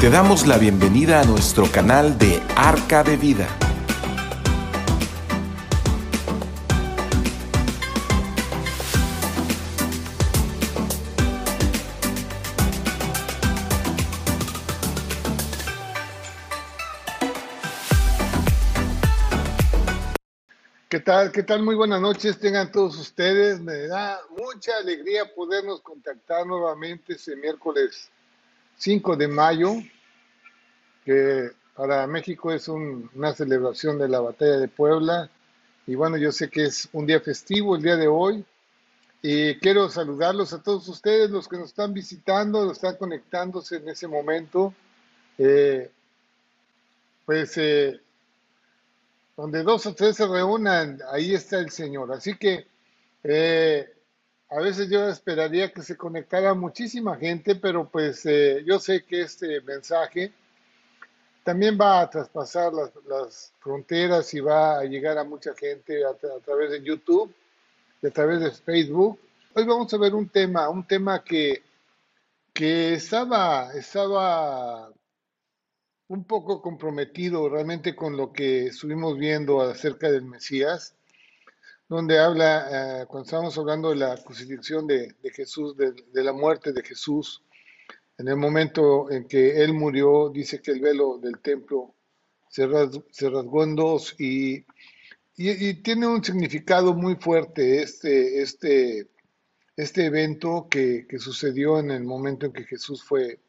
Te damos la bienvenida a nuestro canal de Arca de Vida. ¿Qué tal? ¿Qué tal? Muy buenas noches tengan todos ustedes. Me da mucha alegría podernos contactar nuevamente ese miércoles 5 de mayo, que para México es un- una celebración de la batalla de Puebla. Y bueno, yo sé que es un día festivo el día de hoy. Y quiero saludarlos a todos ustedes, los que nos están visitando, los están conectándose en ese momento. Eh, pues eh, donde dos o tres se reúnan, ahí está el Señor. Así que eh, a veces yo esperaría que se conectara muchísima gente, pero pues eh, yo sé que este mensaje también va a traspasar las, fronteras y va a llegar a mucha gente a, a través de YouTube y a través de Facebook. Hoy vamos a ver un tema, un tema que, que estaba, estaba un poco comprometido realmente con lo que estuvimos viendo acerca del Mesías, donde habla, eh, cuando estábamos hablando de la crucifixión de, Jesús, de, la muerte de Jesús, en el momento en que él murió, dice que el velo del templo se, ras- se rasgó en dos y, tiene un significado muy fuerte este, este, este evento que, sucedió en el momento en que Jesús fue,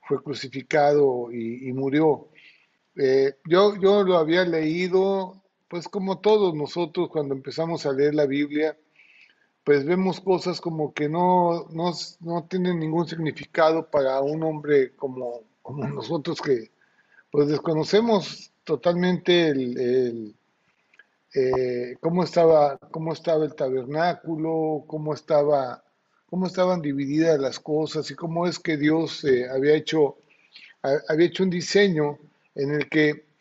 fue crucificado y, y murió. Eh, yo, yo lo había leído, pues como todos nosotros cuando empezamos a leer la Biblia, pues vemos cosas como que no, no, no tienen ningún significado para un hombre como, como nosotros que pues desconocemos totalmente el, eh, cómo estaba, cómo estaba el tabernáculo, cómo estaba, cómo estaban divididas las cosas y cómo es que Dios eh, había hecho, ha- había hecho un diseño en el que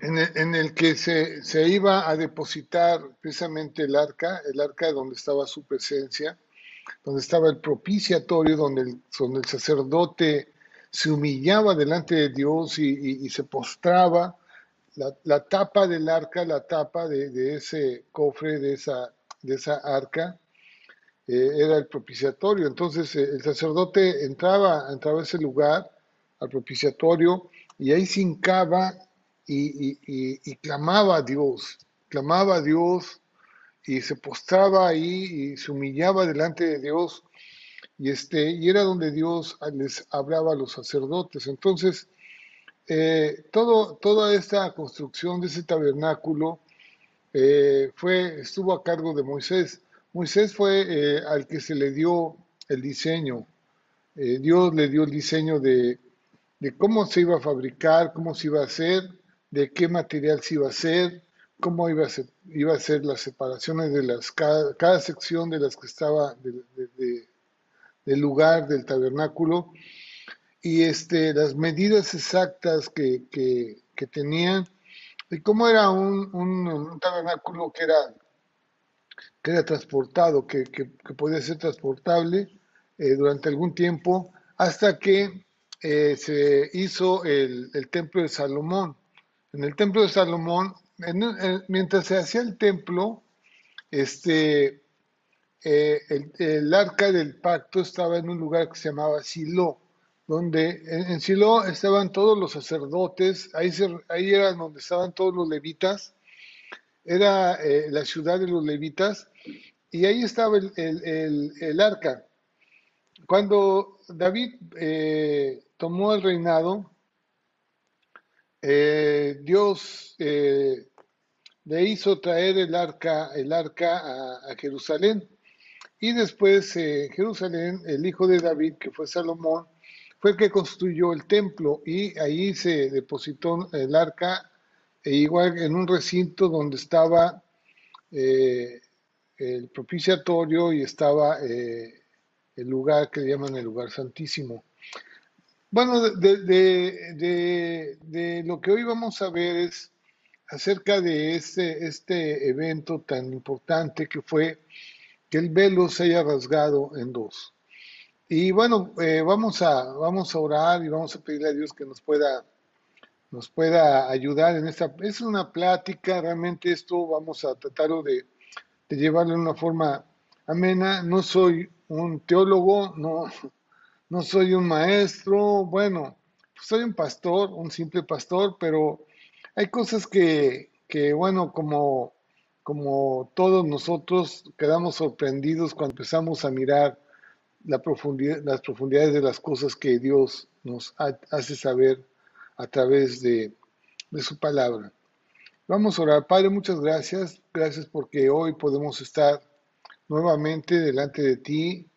en el, en el que se, se iba a depositar precisamente el arca, el arca donde estaba su presencia, donde estaba el propiciatorio, donde el, donde el sacerdote se humillaba delante de Dios y, y- y se postraba. La, la tapa del arca, la tapa de, de ese cofre, de esa, de esa arca, eh, era el propiciatorio. Entonces eh, el sacerdote entraba, entraba a ese lugar, al propiciatorio, y ahí se hincaba y, clamaba a Dios, clamaba a Dios y se postraba ahí y se humillaba delante de Dios y este y era donde Dios les hablaba a los sacerdotes. Entonces eh, todo, toda esta construcción de ese tabernáculo eh, fue, estuvo a cargo de Moisés. Moisés fue eh, al que se le dio el diseño. Dios le dio el diseño de, de cómo se iba a fabricar, cómo se iba a hacer, de qué material se iba a hacer, cómo iba a ser, iba a ser las separaciones de las, cada, cada sección de las que estaba de- de- de- del lugar del tabernáculo y este, las medidas exactas que, que, que tenían y cómo era un, un- un tabernáculo que era, que era transportado, que, que- que podía ser transportable eh, durante algún tiempo, hasta que eh, se hizo el, el templo de Salomón. En el templo de Salomón, en- en- mientras se hacía el templo, este, eh, el, arca del pacto estaba en un lugar que se llamaba Silo, donde en, en Silo estaban todos los sacerdotes, ahí, se- era donde estaban todos los levitas, era eh, la ciudad de los levitas, y ahí estaba el arca. Cuando David eh, tomó el reinado, eh, Dios eh, le hizo traer el arca, el arca a, Jerusalén. Y después eh, Jerusalén, el hijo de David, que fue Salomón, fue el que construyó el templo y ahí se depositó el arca, e igual en un recinto donde estaba el propiciatorio y estaba el lugar que llaman el lugar santísimo. Bueno, de, de- de- lo que hoy vamos a ver es acerca de este, este evento tan importante que fue que el velo se haya rasgado en dos. Y bueno, eh, vamos, a, vamos a orar y vamos a pedirle a Dios que nos pueda, nos pueda ayudar en esta. Es una plática, realmente esto vamos a tratarlo de, de llevarlo de una forma amena. No soy un teólogo, no, no soy un maestro, bueno, soy un pastor, un simple pastor, pero hay cosas que, que bueno, como, como todos nosotros quedamos sorprendidos cuando empezamos a mirar la profundidad, las profundidades de las cosas que Dios nos hace saber a través de, de su palabra. Vamos a orar. Padre, muchas gracias. Gracias porque hoy podemos estar nuevamente delante de ti.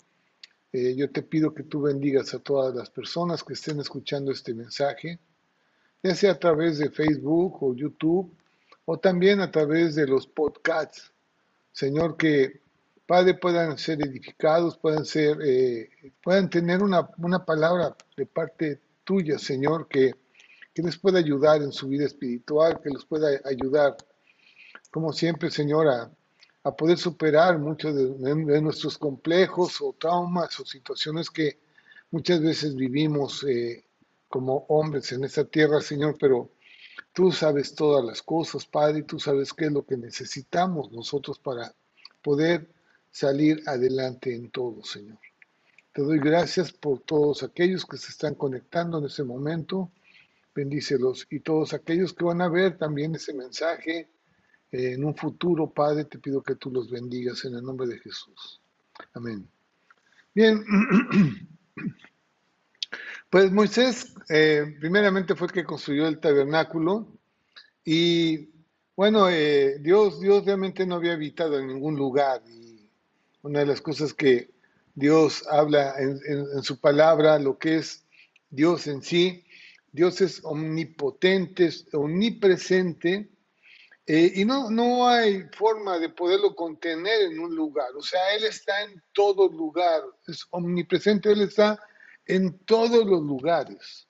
Eh, yo te pido que tú bendigas a todas las personas que estén escuchando este mensaje, ya sea a través de Facebook o YouTube o también a través de los podcasts. Señor, que Padre puedan ser edificados, puedan ser, eh, puedan tener una, una, palabra de parte tuya, Señor, que, que les pueda ayudar en su vida espiritual, que les pueda ayudar, como siempre, Señor, a, a poder superar muchos de, nuestros complejos o traumas o situaciones que muchas veces vivimos eh, como hombres en esta tierra, Señor, pero tú sabes todas las cosas, Padre, y tú sabes qué es lo que necesitamos nosotros para poder salir adelante en todo, Señor. Te doy gracias por todos aquellos que se están conectando en ese momento. Bendícelos. Y todos aquellos que van a ver también ese mensaje en un futuro, Padre, te pido que tú los bendigas en el nombre de Jesús. Amén. Bien, pues Moisés eh, primeramente fue el que construyó el tabernáculo y bueno, eh, Dios, Dios realmente no había habitado en ningún lugar y una de las cosas que Dios habla en, en su palabra, lo que es Dios en sí, Dios es omnipotente, omnipresente, eh, y no, no hay forma de poderlo contener en un lugar. O sea, Él está en todo lugar, es omnipresente, Él está en todos los lugares.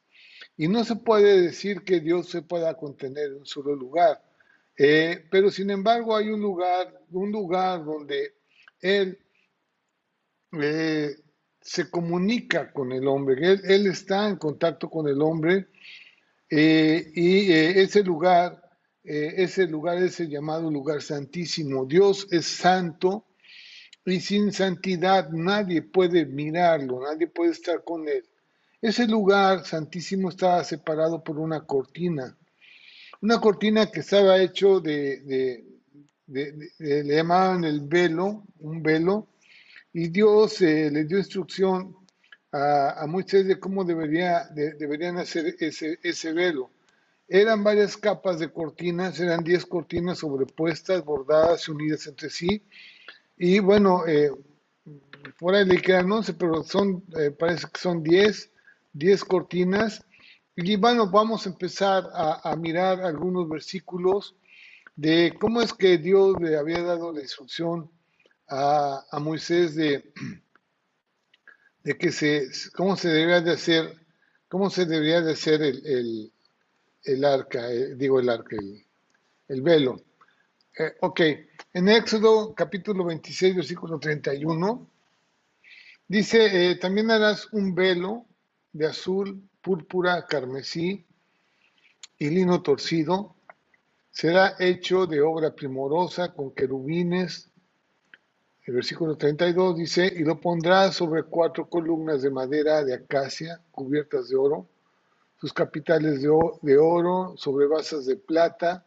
Y no se puede decir que Dios se pueda contener en un solo lugar. Eh, pero sin embargo hay un lugar, un lugar donde Él eh, se comunica con el hombre, él, él, está en contacto con el hombre y ese lugar eh, ese lugar es el llamado lugar santísimo. Dios es santo y sin santidad nadie puede mirarlo, nadie puede estar con él. Ese lugar santísimo estaba separado por una cortina, una cortina que estaba hecho de, le llamaban el velo, un velo, y Dios eh, le dio instrucción a, a, Moisés de cómo debería, deberían hacer ese, ese velo. Eran varias capas de cortinas, eran 10 cortinas sobrepuestas, bordadas y unidas entre sí. Y bueno, eh, por ahí le quedan 11, pero son, eh, parece que son 10, 10 cortinas. Y bueno, vamos a empezar a, mirar algunos versículos de cómo es que Dios le había dado la instrucción a, Moisés de, de que se, cómo se debería de hacer, cómo se debería de hacer el arca, eh, digo el arca, el, velo. Eh, ok, en Éxodo capítulo 26, versículo 31, dice, eh, también harás un velo de azul, púrpura, carmesí y lino torcido. Será hecho de obra primorosa con querubines. El versículo 32 dice, y lo pondrás sobre cuatro columnas de madera de acacia cubiertas de oro sus capitales de, oro sobre basas de plata,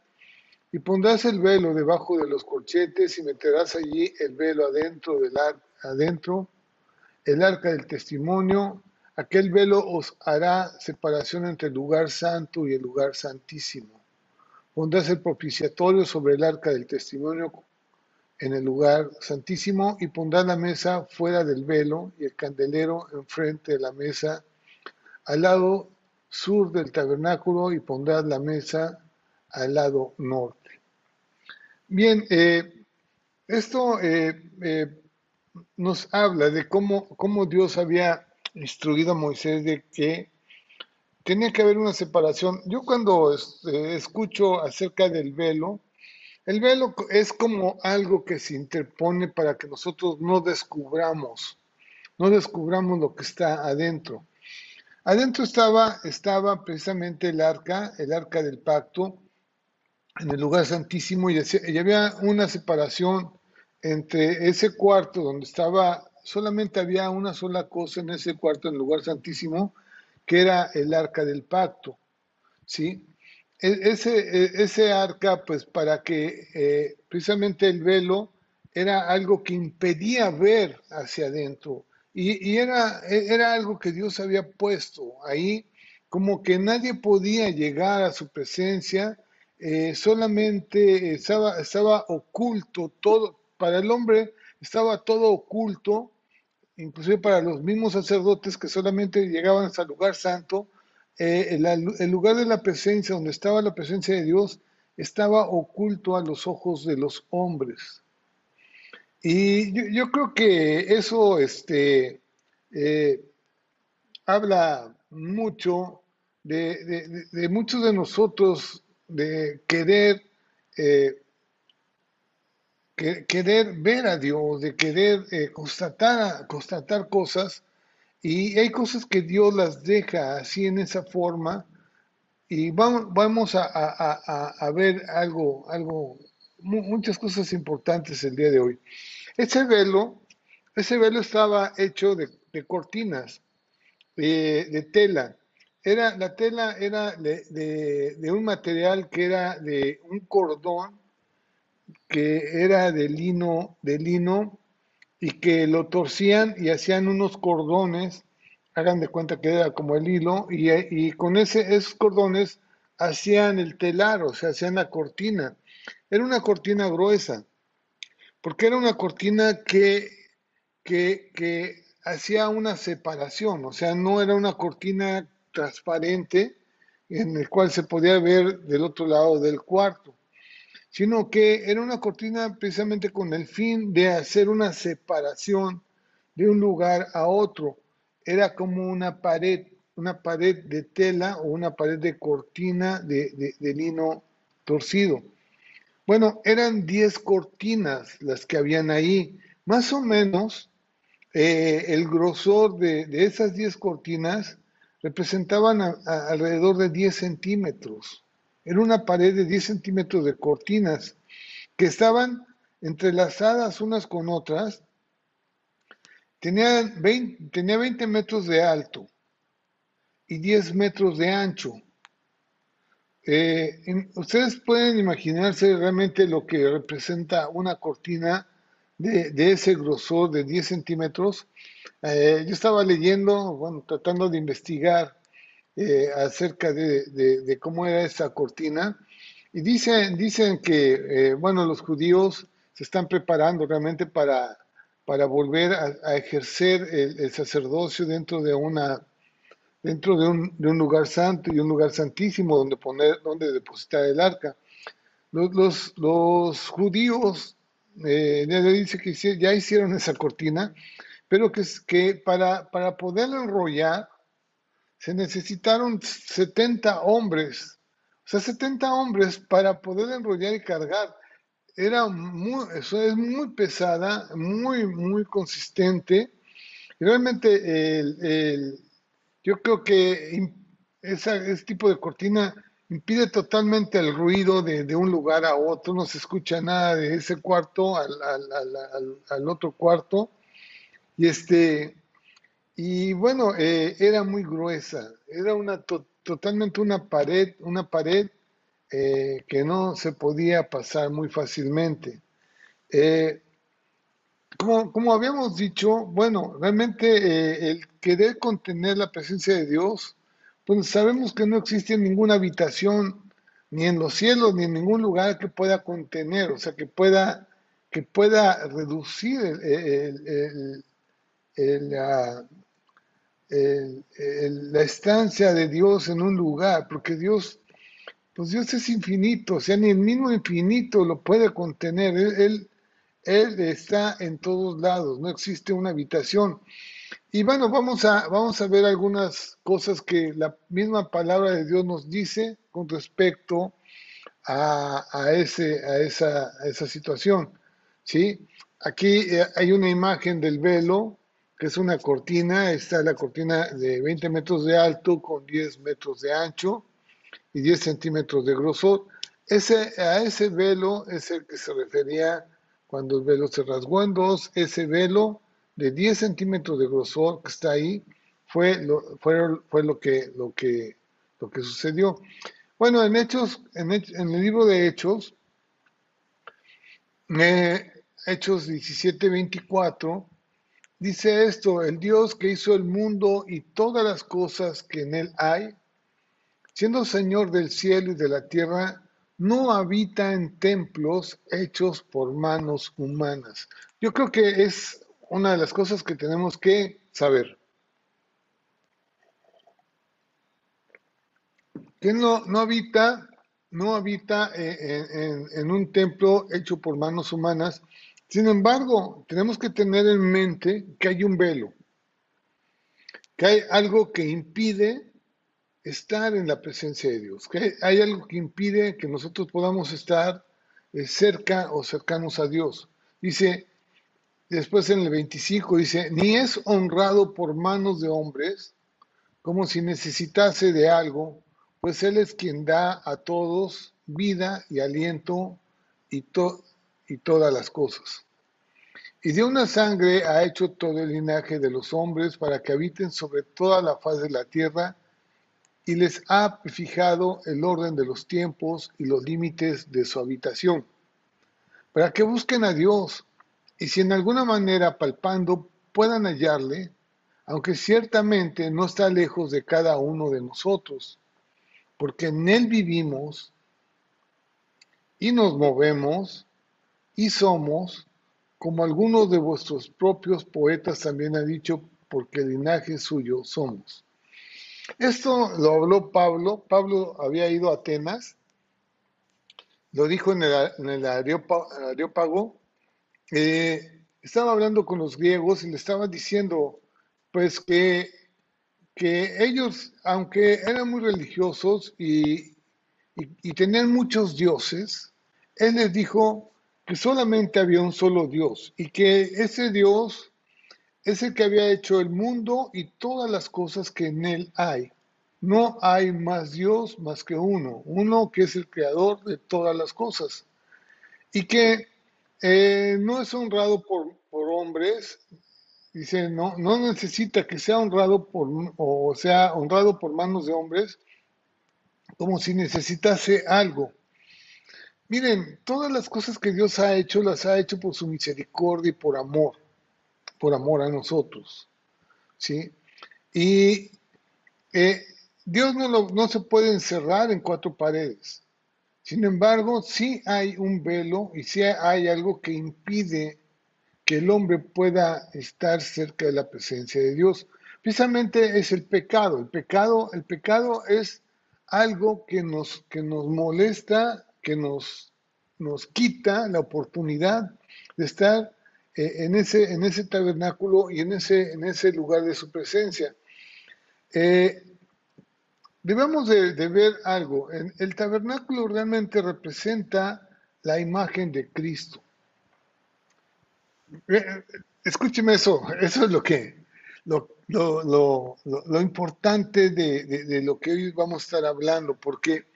y pondrás el velo debajo de los corchetes y meterás allí el velo adentro del adentro, el arca del testimonio, aquel velo os hará separación entre el lugar santo y el lugar santísimo. Pondrás el propiciatorio sobre el arca del testimonio en el lugar santísimo y pondrás la mesa fuera del velo y el candelero enfrente de la mesa al lado sur del tabernáculo y pondrás la mesa al lado norte. Bien, eh, esto eh, eh, nos habla de cómo, cómo Dios había instruido a Moisés de que tenía que haber una separación. Yo cuando escucho acerca del velo, el velo es como algo que se interpone para que nosotros no descubramos no descubramos lo que está adentro. Adentro estaba, estaba precisamente el arca, el arca del pacto, en el lugar santísimo y, había una separación entre ese cuarto donde estaba, solamente había una sola cosa en ese cuarto, en el lugar santísimo, que era el arca del pacto, ¿sí? E, ese, e, ese arca, pues para que eh, precisamente el velo era algo que impedía ver hacia adentro y, era, e, era algo que Dios había puesto ahí, como que nadie podía llegar a su presencia, eh, solamente estaba, estaba oculto todo, para el hombre estaba todo oculto, inclusive para los mismos sacerdotes que solamente llegaban al lugar santo, eh, el, lugar de la presencia, donde estaba la presencia de Dios, estaba oculto a los ojos de los hombres. Y yo, creo que eso este, eh, habla mucho de, muchos de nosotros de querer, eh, querer ver a Dios, de querer constatar, constatar cosas. Y hay cosas que Dios las deja así en esa forma. Y vamos, vamos a, ver algo, algo, muchas cosas importantes el día de hoy. Ese velo, ese velo estaba hecho de, cortinas, de, tela. Era, la tela era de, un material que era de un cordón que era de lino, de lino y que lo torcían y hacían unos cordones, hagan de cuenta que era como el hilo, y, con ese, esos cordones hacían el telar, o sea, hacían la cortina. Era una cortina gruesa, porque era una cortina que, que, que hacía una separación, o sea, no era una cortina transparente en el cual se podía ver del otro lado del cuarto sino que era una cortina precisamente con el fin de hacer una separación de un lugar a otro. Era como una pared, una pared de tela o una pared de cortina de, lino torcido. Bueno, eran 10 cortinas las que habían ahí. Más o menos eh, el grosor de, esas 10 cortinas representaban alrededor de 10 centímetros. Era una pared de 10 centímetros de cortinas que estaban entrelazadas unas con otras. Tenía 20, tenía 20 metros de alto y 10 metros de ancho. Eh, ustedes pueden imaginarse realmente lo que representa una cortina de, ese grosor de 10 centímetros. Eh, yo estaba leyendo, bueno, tratando de investigar eh, acerca de, cómo era esa cortina. Y dicen, dicen que, eh, bueno, los judíos se están preparando realmente para, para volver a, ejercer el, sacerdocio dentro de una dentro de un, de un, lugar santo y un lugar santísimo donde poner, donde depositar el arca. Los, los, los judíos eh, dice que ya hicieron esa cortina, pero que, que para, para poder enrollar se necesitaron 70 hombres, o sea, 70 hombres para poder enrollar y cargar. Era muy, eso es muy pesada, muy, muy consistente. Y realmente el, yo creo que ese tipo de cortina impide totalmente el ruido de, un lugar a otro, no se escucha nada de ese cuarto al, al otro cuarto. Y este, y bueno, eh, era muy gruesa, era una totalmente una pared, una pared eh, que no se podía pasar muy fácilmente. Eh, como, habíamos dicho, bueno, realmente el querer contener la presencia de Dios, pues sabemos que no existe ninguna habitación, ni en los cielos, ni en ningún lugar que pueda contener, o sea, que pueda, que pueda reducir la estancia de Dios en un lugar, porque Dios, pues Dios es infinito, o sea, ni el mismo infinito lo puede contener, él, está en todos lados, no existe una habitación. Y bueno, vamos a, vamos a ver algunas cosas que la misma palabra de Dios nos dice con respecto a, a, ese, a, esa, esa situación. ¿sí? Aquí eh, hay una imagen del velo, que es una cortina, está la cortina de 20 metros de alto con 10 metros de ancho y 10 centímetros de grosor. Ese, a ese velo es el que se refería cuando el velo se rasgó en dos, ese velo de 10 centímetros de grosor que está ahí fue lo, fue, fue lo, que, lo, que, lo que sucedió. Bueno, en Hechos, en, en el libro de Hechos, eh, Hechos 17, 24, dice esto, el Dios que hizo el mundo y todas las cosas que en él hay, siendo Señor del cielo y de la tierra, no habita en templos hechos por manos humanas. Yo creo que es una de las cosas que tenemos que saber. Que no, no habita, no habita eh, en, en un templo hecho por manos humanas. Sin embargo, tenemos que tener en mente que hay un velo, que hay algo que impide estar en la presencia de Dios, que hay algo que impide que nosotros podamos estar eh, cerca o cercanos a Dios. Dice, después en el 25 dice, ni es honrado por manos de hombres como si necesitase de algo, pues Él es quien da a todos vida y aliento y, y todas las cosas. Y de una sangre ha hecho todo el linaje de los hombres para que habiten sobre toda la faz de la tierra y les ha fijado el orden de los tiempos y los límites de su habitación, para que busquen a Dios y si en alguna manera palpando puedan hallarle, aunque ciertamente no está lejos de cada uno de nosotros, porque en Él vivimos y nos movemos y somos, como algunos de vuestros propios poetas también han dicho, porque el linaje suyo somos. Esto lo habló Pablo. Pablo había ido a Atenas, lo dijo en el, Areópago. Eh, estaba hablando con los griegos y le estaba diciendo, pues que, que ellos, aunque eran muy religiosos y, y tenían muchos dioses, él les dijo que solamente había un solo Dios y que ese Dios es el que había hecho el mundo y todas las cosas que en él hay. No hay más Dios más que uno, uno que es el creador de todas las cosas y que eh, no es honrado por, hombres, dice, no, no necesita que sea honrado por, o sea honrado por manos de hombres, como si necesitase algo. Miren, todas las cosas que Dios ha hecho, las ha hecho por su misericordia y por amor por amor a nosotros. ¿sí? Y eh, Dios no, no se puede encerrar en cuatro paredes. Sin embargo, sí hay un velo y sí hay algo que impide que el hombre pueda estar cerca de la presencia de Dios. Precisamente es el pecado. El pecado, el pecado es algo que nos, que nos molesta, que nos, nos quita la oportunidad de estar eh, en, ese, en ese tabernáculo y en ese, en ese lugar de su presencia. Eh, debemos de, ver algo. el tabernáculo realmente representa la imagen de Cristo. Eh, escúcheme eso, eso es lo que, lo, lo, importante de, de, lo que hoy vamos a estar hablando, porque,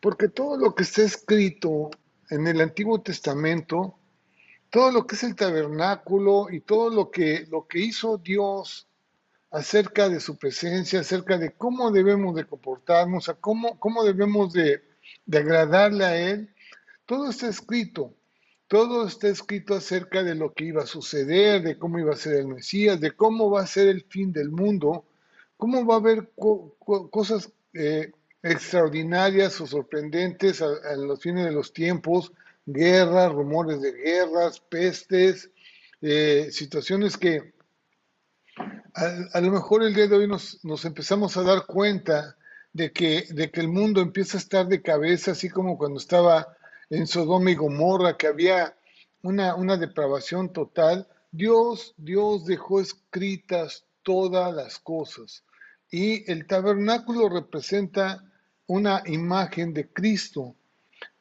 porque todo lo que está escrito en el Antiguo Testamento todo lo que es el tabernáculo y todo lo que, lo que hizo Dios acerca de su presencia, acerca de cómo debemos de comportarnos, a cómo, cómo debemos de, de agradarle a Él, todo está escrito. Todo está escrito acerca de lo que iba a suceder, de cómo iba a ser el Mesías, de cómo va a ser el fin del mundo, cómo va a haber cosas eh, extraordinarias o sorprendentes en los fines de los tiempos, guerras, rumores de guerras, pestes, eh, situaciones que a, lo mejor el día de hoy nos, nos, empezamos a dar cuenta de que, de que el mundo empieza a estar de cabeza, así como cuando estaba en Sodoma y Gomorra, que había una, una depravación total. Dios, Dios dejó escritas todas las cosas. Y el tabernáculo representa una imagen de Cristo.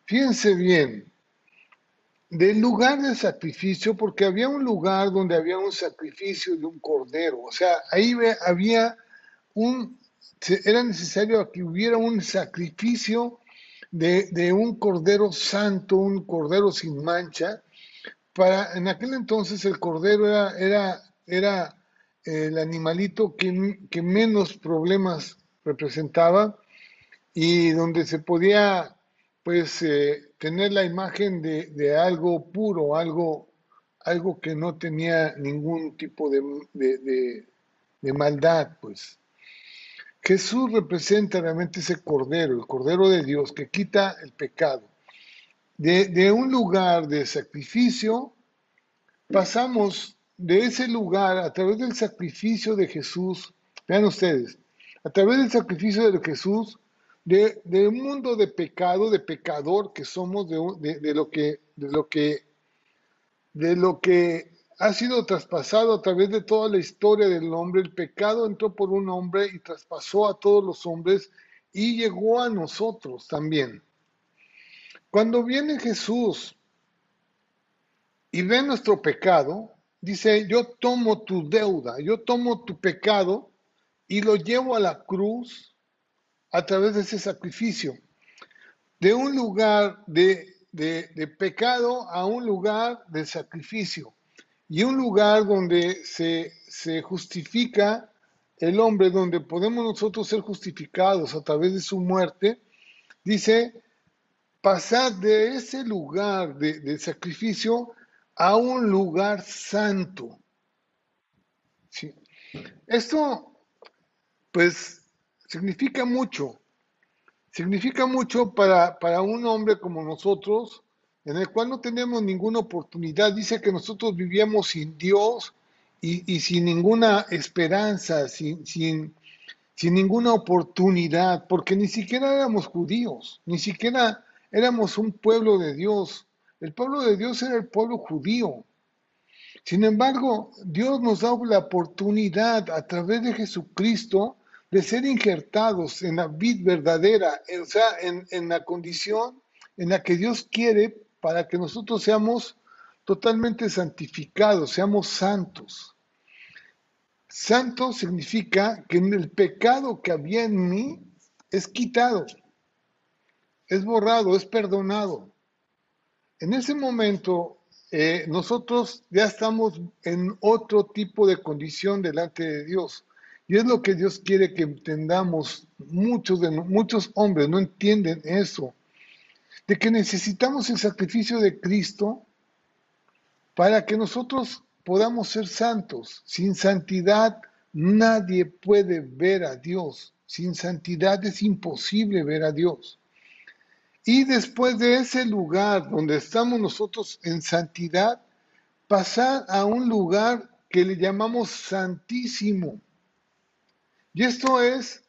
Fíjense bien, del lugar de sacrificio, porque había un lugar donde había un sacrificio de un cordero, o sea, ahí había un, era necesario que hubiera un sacrificio de, un cordero santo, un cordero sin mancha. Para, en aquel entonces el cordero era, era, era el animalito que, que menos problemas representaba y donde se podía pues eh, tener la imagen de, algo puro, algo, algo que no tenía ningún tipo de, de, maldad, pues. Jesús representa realmente ese cordero, el cordero de Dios que quita el pecado. De, un lugar de sacrificio, pasamos de ese lugar a través del sacrificio de Jesús, vean ustedes, a través del sacrificio de Jesús, de, un mundo de pecado, de pecador que somos, de, de, lo que, de lo que, de lo que ha sido traspasado a través de toda la historia del hombre. El pecado entró por un hombre y traspasó a todos los hombres y llegó a nosotros también. Cuando viene Jesús y ve nuestro pecado, dice, yo tomo tu deuda, yo tomo tu pecado y lo llevo a la cruz a través de ese sacrificio. De un lugar de, pecado a un lugar de sacrificio. Y un lugar donde se, se justifica el hombre, donde podemos nosotros ser justificados a través de su muerte, dice, pasar de ese lugar de, de sacrificio a un lugar santo. ¿Sí? Esto pues significa mucho. Significa mucho para, para un hombre como nosotros, en el cual no tenemos ninguna oportunidad. Dice que nosotros vivíamos sin Dios y, sin ninguna esperanza, sin, sin, sin ninguna oportunidad, porque ni siquiera éramos judíos, ni siquiera éramos un pueblo de Dios. El pueblo de Dios era el pueblo judío. Sin embargo, Dios nos da la oportunidad a través de Jesucristo de ser injertados en la vid verdadera, o sea, en, la condición en la que Dios quiere para que nosotros seamos totalmente santificados, seamos santos. Santo significa que el pecado que había en mí es quitado, es borrado, es perdonado. En ese momento eh, nosotros ya estamos en otro tipo de condición delante de Dios. Y es lo que Dios quiere que entendamos. Muchos, muchos hombres no entienden eso. De que necesitamos el sacrificio de Cristo para que nosotros podamos ser santos. Sin santidad nadie puede ver a Dios. Sin santidad es imposible ver a Dios. Y después de ese lugar donde estamos nosotros en santidad, pasar a un lugar que le llamamos santísimo. Y esto es,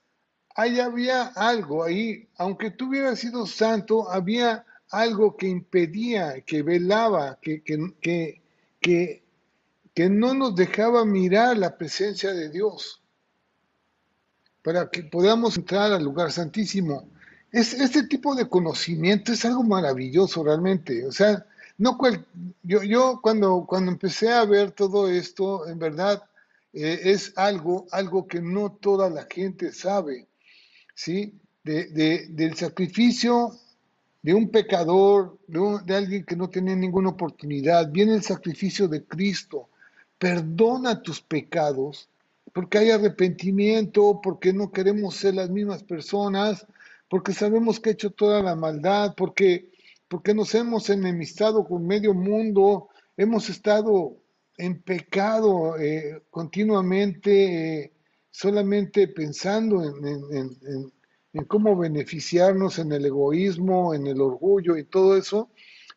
ahí había algo ahí, aunque tú hubieras sido santo, había algo que impedía, que velaba, que, que, que, que, no nos dejaba mirar la presencia de Dios, para que podamos entrar al lugar santísimo. Es, este tipo de conocimiento es algo maravilloso realmente. O sea, no yo, yo cuando, cuando empecé a ver todo esto, en verdad, eh, es algo, algo que no toda la gente sabe, ¿sí? De, del sacrificio de un pecador, de, de, alguien que no tenía ninguna oportunidad, viene el sacrificio de Cristo, perdona tus pecados, porque hay arrepentimiento, porque no queremos ser las mismas personas, porque sabemos que ha hecho toda la maldad, porque, porque nos hemos enemistado con medio mundo, hemos estado en pecado eh, continuamente, eh, solamente pensando en, cómo beneficiarnos en el egoísmo, en el orgullo y todo eso,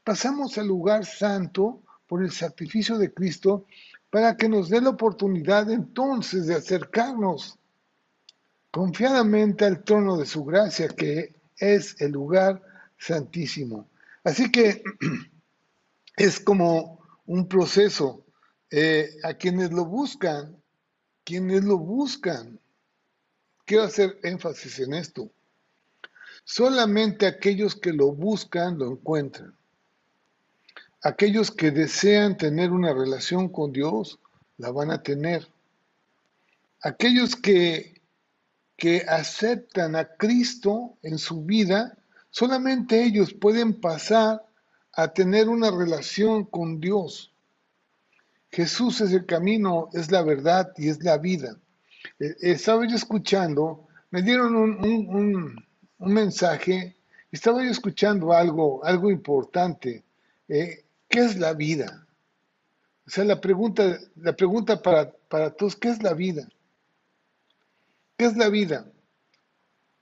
pasamos al lugar santo por el sacrificio de Cristo para que nos dé la oportunidad entonces de acercarnos confiadamente al trono de su gracia, que es el lugar santísimo. Así que es como un proceso eh, a quienes lo buscan, quienes lo buscan, quiero hacer énfasis en esto, solamente aquellos que lo buscan lo encuentran. aquellos que desean tener una relación con Dios, la van a tener. Aquellos que, que aceptan a Cristo en su vida, solamente ellos pueden pasar a tener una relación con Dios. Jesús es el camino, es la verdad y es la vida. Eh, estaba yo escuchando, me dieron un, mensaje, estaba yo escuchando algo, algo importante. Eh, ¿Qué es la vida? O sea, la pregunta, la pregunta para, para todos, ¿qué es la vida? ¿Qué es la vida?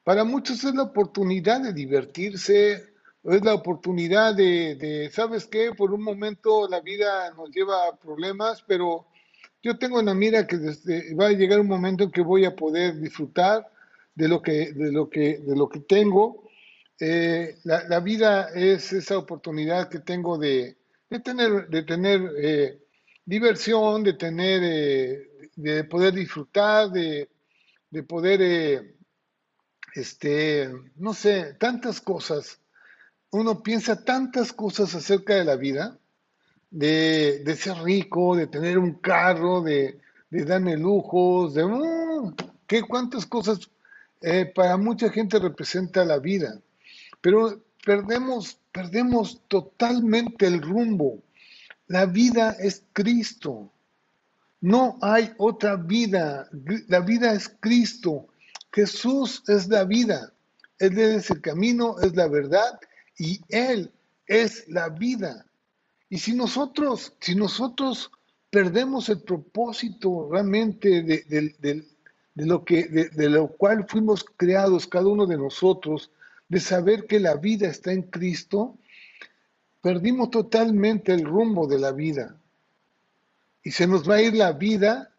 Para muchos es la oportunidad de divertirse, es la oportunidad de, ¿sabes qué? Por un momento la vida nos lleva a problemas, pero yo tengo en la mira que va a llegar un momento en que voy a poder disfrutar de lo que, de lo que, de lo que tengo. Eh, la, vida es esa oportunidad que tengo de, tener, de tener eh, diversión, de tener, eh, de poder disfrutar, de, de poder, este, no sé, tantas cosas uno piensa tantas cosas acerca de la vida, de, ser rico, de tener un carro, de, darme lujos, de mm, qué cuántas cosas eh, para mucha gente representa la vida. Pero perdemos, perdemos totalmente el rumbo. La vida es Cristo. No hay otra vida. La vida es Cristo. Jesús es la vida. Él es el camino, es la verdad y Él es la vida. Y si nosotros, si nosotros perdemos el propósito realmente de, lo que, de, lo cual fuimos creados cada uno de nosotros, de saber que la vida está en Cristo, perdimos totalmente el rumbo de la vida. Y se nos va a ir la vida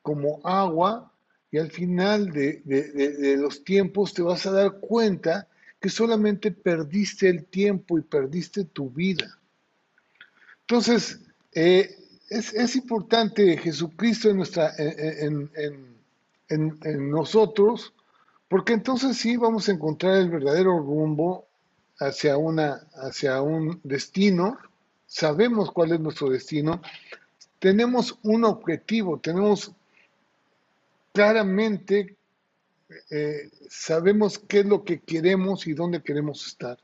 como agua y al final de, de, los tiempos te vas a dar cuenta que solamente perdiste el tiempo y perdiste tu vida. Entonces, eh, es, importante Jesucristo en, nuestra, en, en, nosotros, porque entonces sí vamos a encontrar el verdadero rumbo hacia, una, hacia un destino, sabemos cuál es nuestro destino, tenemos un objetivo, tenemos claramente eh, sabemos qué es lo que queremos y dónde queremos estar.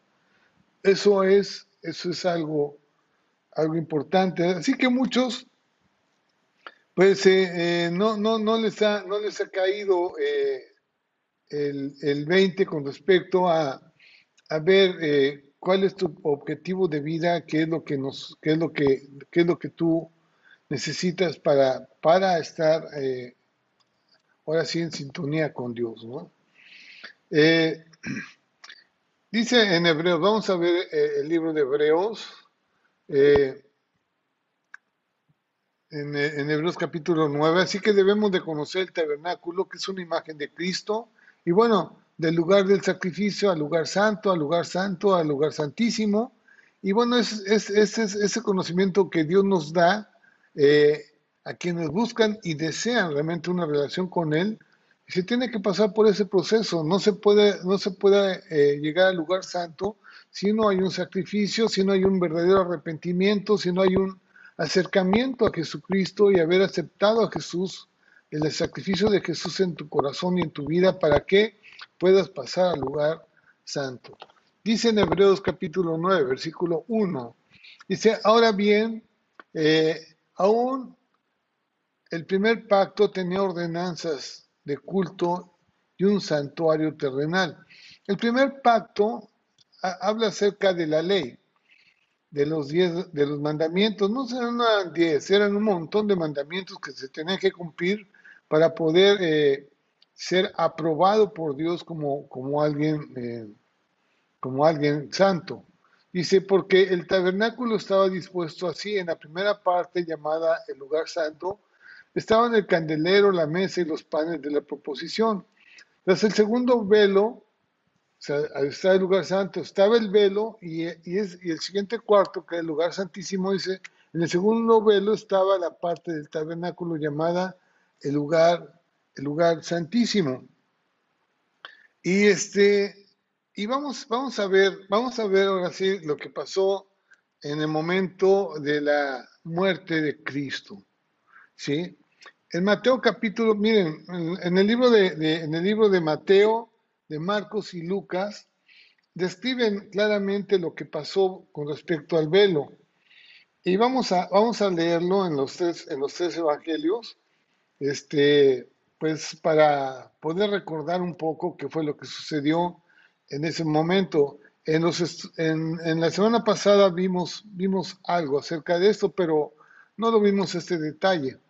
Eso es, eso es algo, algo importante. Así que muchos, pues eh, eh, no, no, no, les ha, no les ha caído el, el 20 con respecto a, a ver cuál es tu objetivo de vida, qué es lo que nos, qué es lo que, qué es lo que tú necesitas para, para estar ahora sí en sintonía con Dios, ¿no? Eh, dice en Hebreos, vamos a ver eh, el libro de Hebreos, eh, en, Hebreos capítulo 9, así que debemos de conocer el tabernáculo, que es una imagen de Cristo, y bueno, del lugar del sacrificio al lugar santo, al lugar santo, al lugar santísimo, y bueno, es, es, es, ese conocimiento que Dios nos da, a quienes buscan y desean realmente una relación con Él, se tiene que pasar por ese proceso. No se puede, no se puede eh, llegar al lugar santo si no hay un sacrificio, si no hay un verdadero arrepentimiento, si no hay un acercamiento a Jesucristo y haber aceptado a Jesús, el sacrificio de Jesús en tu corazón y en tu vida para que puedas pasar al lugar santo. Dice en Hebreos capítulo 9, versículo 1, dice, ahora bien, eh, aún el primer pacto tenía ordenanzas de culto y un santuario terrenal. El primer pacto habla acerca de la ley, de los diez, de los mandamientos. No eran diez, eran un montón de mandamientos que se tenían que cumplir para poder eh, ser aprobado por Dios como, como alguien, eh, como alguien santo. Dice, porque el tabernáculo estaba dispuesto así en la primera parte llamada el lugar santo, Estaban el candelero, la mesa y los panes de la proposición. Tras el segundo velo, o sea, está el lugar santo, estaba el velo y, es, y el siguiente cuarto, que es el lugar santísimo, dice, en el segundo velo estaba la parte del tabernáculo llamada el lugar, el lugar santísimo. Y este, y vamos, vamos a ver, vamos a ver ahora sí lo que pasó en el momento de la muerte de Cristo. ¿Sí? En Mateo capítulo, miren, en, el libro de, en el libro de Mateo, de Marcos y Lucas, describen claramente lo que pasó con respecto al velo. Y vamos a, vamos a leerlo en los tres, en los tres evangelios, este, pues para poder recordar un poco qué fue lo que sucedió en ese momento. En, los, en, en, la semana pasada vimos, vimos algo acerca de esto, pero no lo vimos este detalle.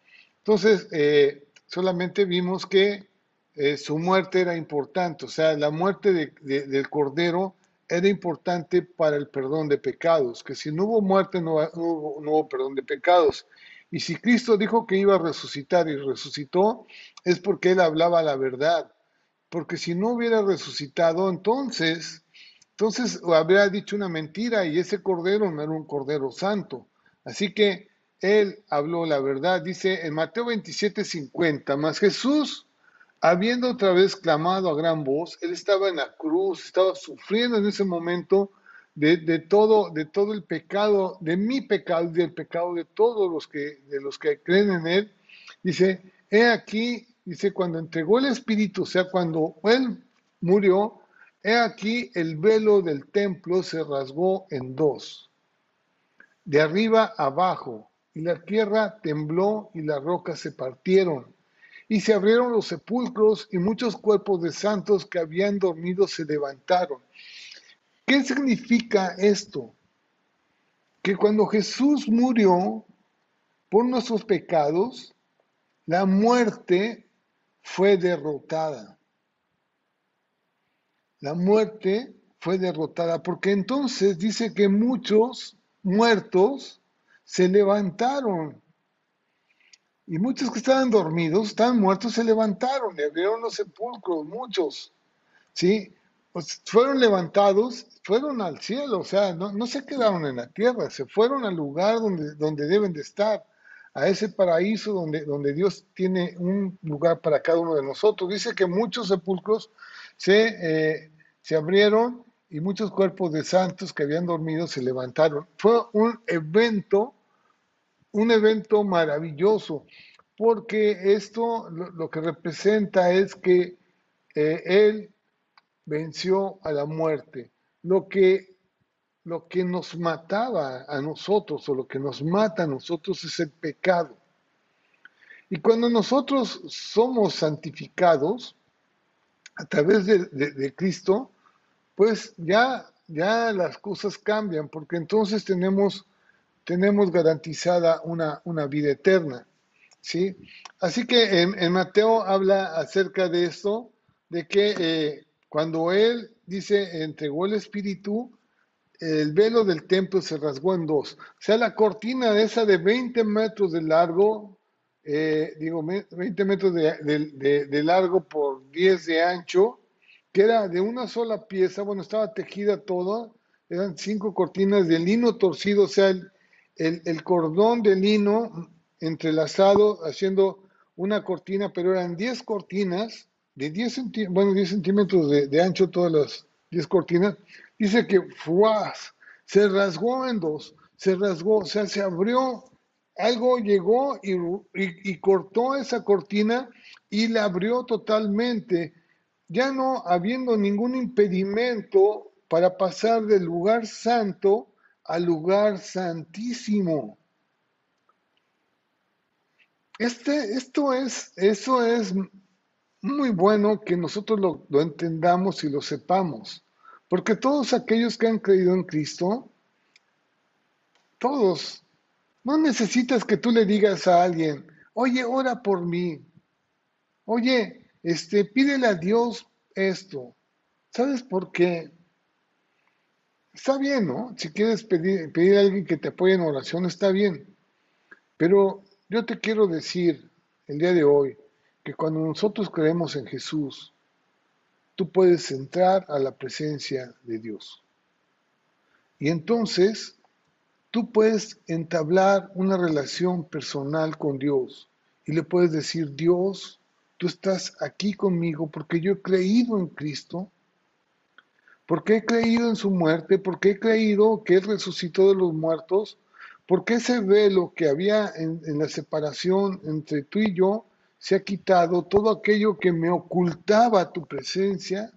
Entonces, eh, solamente vimos que eh, su muerte era importante, o sea, la muerte del Cordero era importante para el perdón de pecados, que si no hubo muerte no, hubo, no hubo perdón de pecados. Y si Cristo dijo que iba a resucitar y resucitó, es porque Él hablaba la verdad. Porque si no hubiera resucitado, entonces, entonces habría dicho una mentira y ese cordero no era un cordero santo. Así que él habló la verdad. Dice en Mateo 27, 50, más Jesús, habiendo otra vez clamado a gran voz, él estaba en la cruz, estaba sufriendo en ese momento de, todo, de todo el pecado, de mi pecado y del pecado de todos los que, de los que creen en él. Dice, he aquí, dice, cuando entregó el Espíritu, o sea, cuando él murió, he aquí el velo del templo se rasgó en dos, de arriba abajo, y la tierra tembló y las rocas se partieron. Y se abrieron los sepulcros y muchos cuerpos de santos que habían dormido se levantaron. ¿Qué significa esto? Que cuando Jesús murió por nuestros pecados, la muerte fue derrotada. La muerte fue derrotada porque entonces dice que muchos muertos se levantaron. Y muchos que estaban dormidos, estaban muertos, se levantaron y abrieron los sepulcros, muchos. ¿Sí? Pues fueron levantados, fueron al cielo, o sea, no, se quedaron en la tierra, se fueron al lugar donde, donde deben de estar, a ese paraíso donde, donde Dios tiene un lugar para cada uno de nosotros. Dice que muchos sepulcros se, eh, se abrieron y muchos cuerpos de santos que habían dormido se levantaron. Fue un evento un evento maravilloso, porque esto lo, que representa es que eh, Él venció a la muerte. Lo que, lo que nos mataba a nosotros o lo que nos mata a nosotros es el pecado. Y cuando nosotros somos santificados a través de, de Cristo, pues ya, ya las cosas cambian, porque entonces tenemos tenemos garantizada una, una vida eterna. ¿sí? Así que en, Mateo habla acerca de esto, de que eh, cuando él dice entregó el Espíritu, el velo del templo se rasgó en dos. O sea, la cortina esa de 20 metros de largo, eh, digo, 20 metros de, de, largo por 10 de ancho, que era de una sola pieza, bueno, estaba tejida toda, eran cinco cortinas de lino torcido, o sea, el, el, cordón de lino entrelazado haciendo una cortina, pero eran 10 cortinas de 10 centímetros, bueno, 10 centímetros de, ancho todas las 10 cortinas. Dice que ¡fuas! se rasgó en dos, se rasgó, o sea, se abrió, algo llegó y, y cortó esa cortina y la abrió totalmente, ya no habiendo ningún impedimento para pasar del lugar santo al lugar santísimo. Este, esto es, eso es muy bueno que nosotros lo, entendamos y lo sepamos, porque todos aquellos que han creído en Cristo, todos, no necesitas que tú le digas a alguien, oye, ora por mí, oye, este, pídele a Dios esto. ¿Sabes por qué? Está bien, ¿no? Si quieres pedir, pedir a alguien que te apoye en oración, está bien. Pero yo te quiero decir el día de hoy que cuando nosotros creemos en Jesús, tú puedes entrar a la presencia de Dios. Y entonces tú puedes entablar una relación personal con Dios y le puedes decir, Dios, tú estás aquí conmigo porque yo he creído en Cristo porque he creído en su muerte, porque he creído que Él resucitó de los muertos, porque ese velo que había en, la separación entre tú y yo se ha quitado, todo aquello que me ocultaba tu presencia,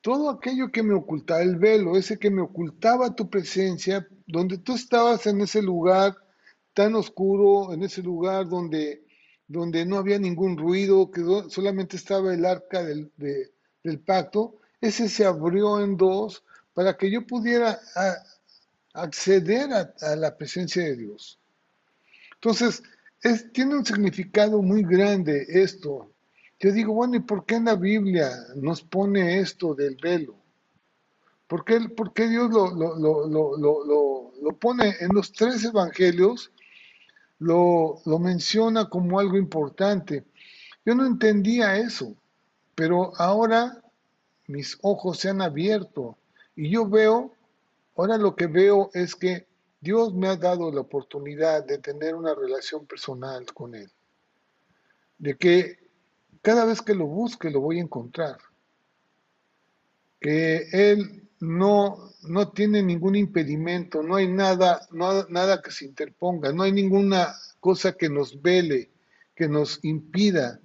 todo aquello que me ocultaba, el velo, ese que me ocultaba tu presencia, donde tú estabas en ese lugar tan oscuro, en ese lugar donde, donde no había ningún ruido, que solamente estaba el arca del, del pacto, ese se abrió en dos para que yo pudiera acceder a, la presencia de Dios. Entonces, es, tiene un significado muy grande esto. Yo digo, bueno, ¿y por qué en la Biblia nos pone esto del velo? ¿Por qué, por qué Dios lo, lo, lo, lo, pone en los tres evangelios? Lo, lo menciona como algo importante. Yo no entendía eso, pero ahora mis ojos se han abierto. Y yo veo, ahora lo que veo es que Dios me ha dado la oportunidad de tener una relación personal con Él, de que cada vez que lo busque lo voy a encontrar, que Él no, no tiene ningún impedimento, no hay nada, no, nada que se interponga, no hay ninguna cosa que nos vele, que nos impida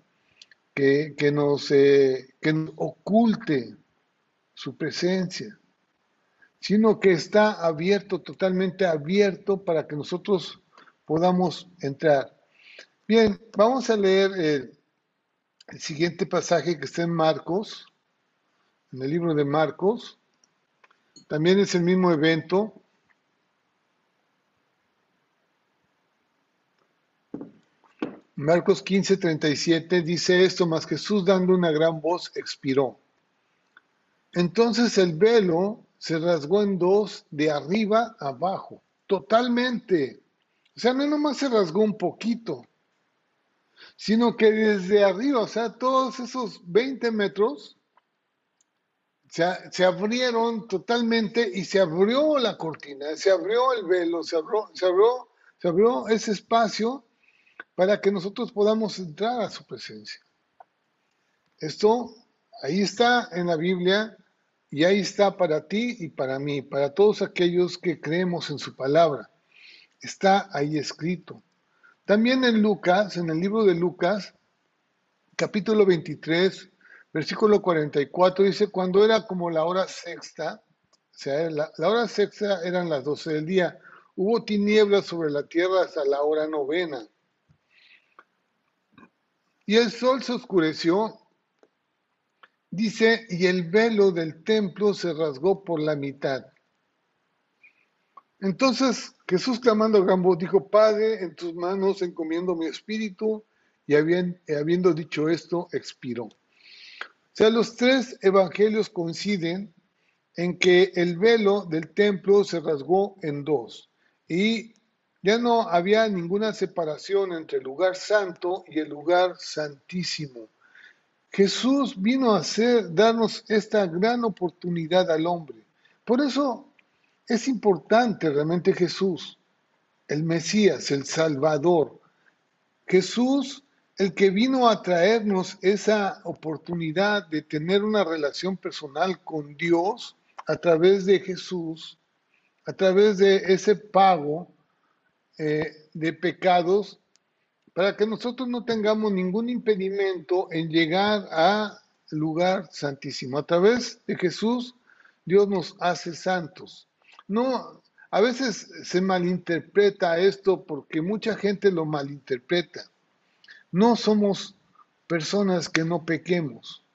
que, nos, eh, que nos oculte su presencia, sino que está abierto, totalmente abierto para que nosotros podamos entrar. Bien, vamos a leer el siguiente pasaje que está en Marcos, en el libro de Marcos. También es el mismo evento, Marcos 15, 37 dice esto, más Jesús dando una gran voz expiró. Entonces el velo se rasgó en dos de arriba abajo, totalmente. O sea, no nomás se rasgó un poquito, sino que desde arriba, o sea, todos esos 20 metros se, se, abrieron totalmente y se abrió la cortina, se abrió el velo, se abrió, se abrió, se abrió ese espacio para que nosotros podamos entrar a su presencia. Esto ahí está en la Biblia y ahí está para ti y para mí, para todos aquellos que creemos en su palabra. Está ahí escrito. También en Lucas, en el libro de Lucas, capítulo 23, versículo 44, dice, cuando era como la hora sexta, o sea, la, la hora sexta eran las 12 del día, hubo tinieblas sobre la tierra hasta la hora novena. Y el sol se oscureció, dice, y el velo del templo se rasgó por la mitad. Entonces Jesús clamando a gran voz dijo, Padre, en tus manos encomiendo mi espíritu, y habiendo dicho esto, expiró. O sea, los tres evangelios coinciden en que el velo del templo se rasgó en dos. Y ya no había ninguna separación entre el lugar santo y el lugar santísimo. Jesús vino a hacer, darnos esta gran oportunidad al hombre. Por eso es importante realmente Jesús, el Mesías, el Salvador. Jesús, el que vino a traernos esa oportunidad de tener una relación personal con Dios a través de Jesús, a través de ese pago eh, de pecados para que nosotros no tengamos ningún impedimento en llegar al lugar santísimo. A través de Jesús, Dios nos hace santos. No, a veces se malinterpreta esto porque mucha gente lo malinterpreta. No somos personas que no pequemos.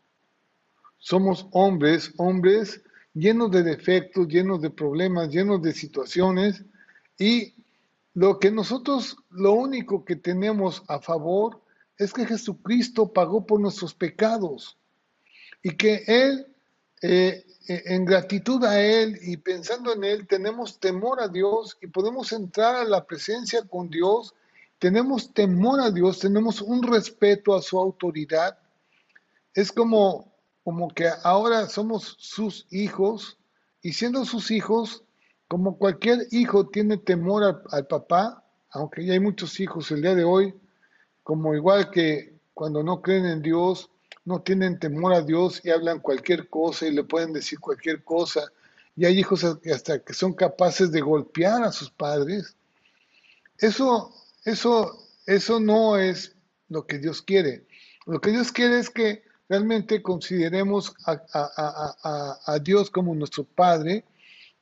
Somos hombres, hombres llenos de defectos, llenos de problemas, llenos de situaciones y lo que nosotros, lo único que tenemos a favor es que Jesucristo pagó por nuestros pecados y que Él, eh, eh, en gratitud a Él y pensando en Él, tenemos temor a Dios y podemos entrar a la presencia con Dios, tenemos temor a Dios, tenemos un respeto a su autoridad. Es como, como que ahora somos sus hijos y siendo sus hijos, como cualquier hijo tiene temor al, papá, aunque ya hay muchos hijos el día de hoy, como igual que cuando no creen en Dios, no tienen temor a Dios y hablan cualquier cosa y le pueden decir cualquier cosa. Y hay hijos hasta que son capaces de golpear a sus padres. Eso, eso, eso no es lo que Dios quiere. Lo que Dios quiere es que realmente consideremos a, Dios como nuestro Padre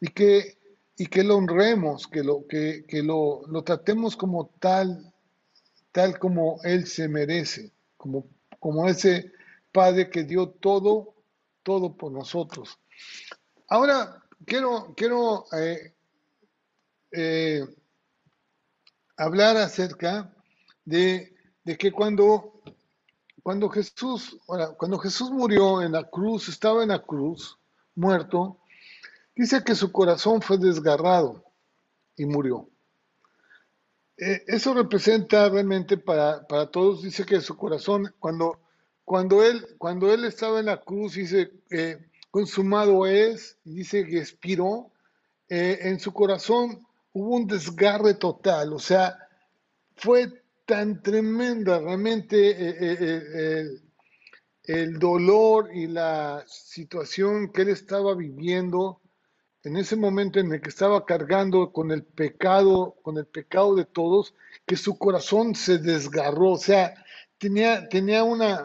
y que, y que lo honremos, que, lo, que, lo, lo, tratemos como tal, tal como Él se merece, como, como ese Padre que dio todo, todo por nosotros. Ahora, quiero, quiero eh, eh, hablar acerca de, de que cuando cuando Jesús, cuando Jesús murió en la cruz, estaba en la cruz, muerto, dice que su corazón fue desgarrado y murió. Eh, eso representa realmente para, todos, dice que su corazón, cuando, cuando, él, cuando él estaba en la cruz, dice, eh, consumado es, dice que expiró, eh, en su corazón hubo un desgarre total, o sea, fue tan tremenda realmente el, dolor y la situación que él estaba viviendo en ese momento en el que estaba cargando con el pecado, con el pecado de todos, que su corazón se desgarró, o sea, tenía, tenía una,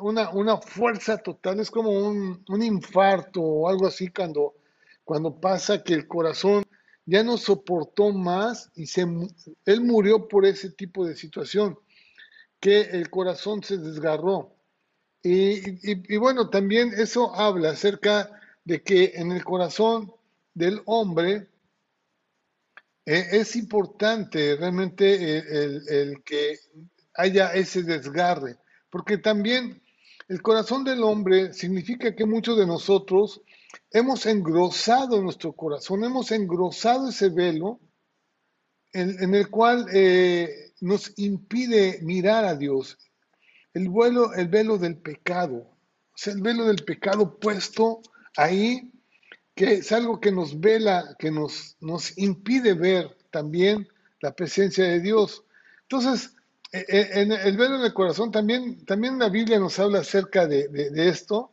una, fuerza total, es como un, un, infarto o algo así cuando, cuando pasa que el corazón ya no soportó más y se, él murió por ese tipo de situación, que el corazón se desgarró. Y, bueno, también eso habla acerca de que en el corazón del hombre eh, es importante realmente el, el que haya ese desgarre, porque también el corazón del hombre significa que muchos de nosotros hemos engrosado nuestro corazón, hemos engrosado ese velo en, el cual eh, nos impide mirar a Dios. El, vuelo, el velo del pecado, o sea, el velo del pecado puesto ahí, que es algo que nos vela, que nos, nos impide ver también la presencia de Dios. Entonces, eh, eh, en el velo del corazón también, también la Biblia nos habla acerca de, de esto,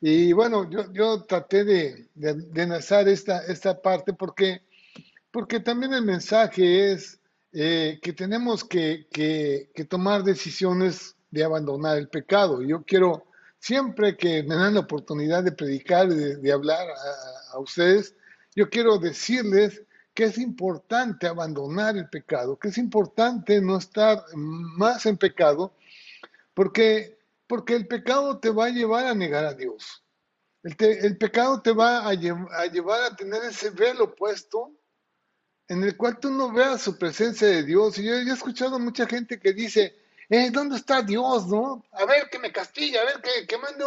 y bueno, yo, yo traté de, de, enlazar esta, esta parte porque, porque también el mensaje es eh, que tenemos que, que, que, tomar decisiones de abandonar el pecado. Yo quiero, siempre que me dan la oportunidad de predicar, de, de hablar a, ustedes, yo quiero decirles que es importante abandonar el pecado, que es importante no estar más en pecado, porque porque el pecado te va a llevar a negar a Dios. El, pecado te va a, llevar a tener ese velo puesto en el cual tú no veas su presencia de Dios. Y yo, he escuchado mucha gente que dice, eh, ¿dónde está Dios? no? A ver, que me castigue, a ver, que, que mande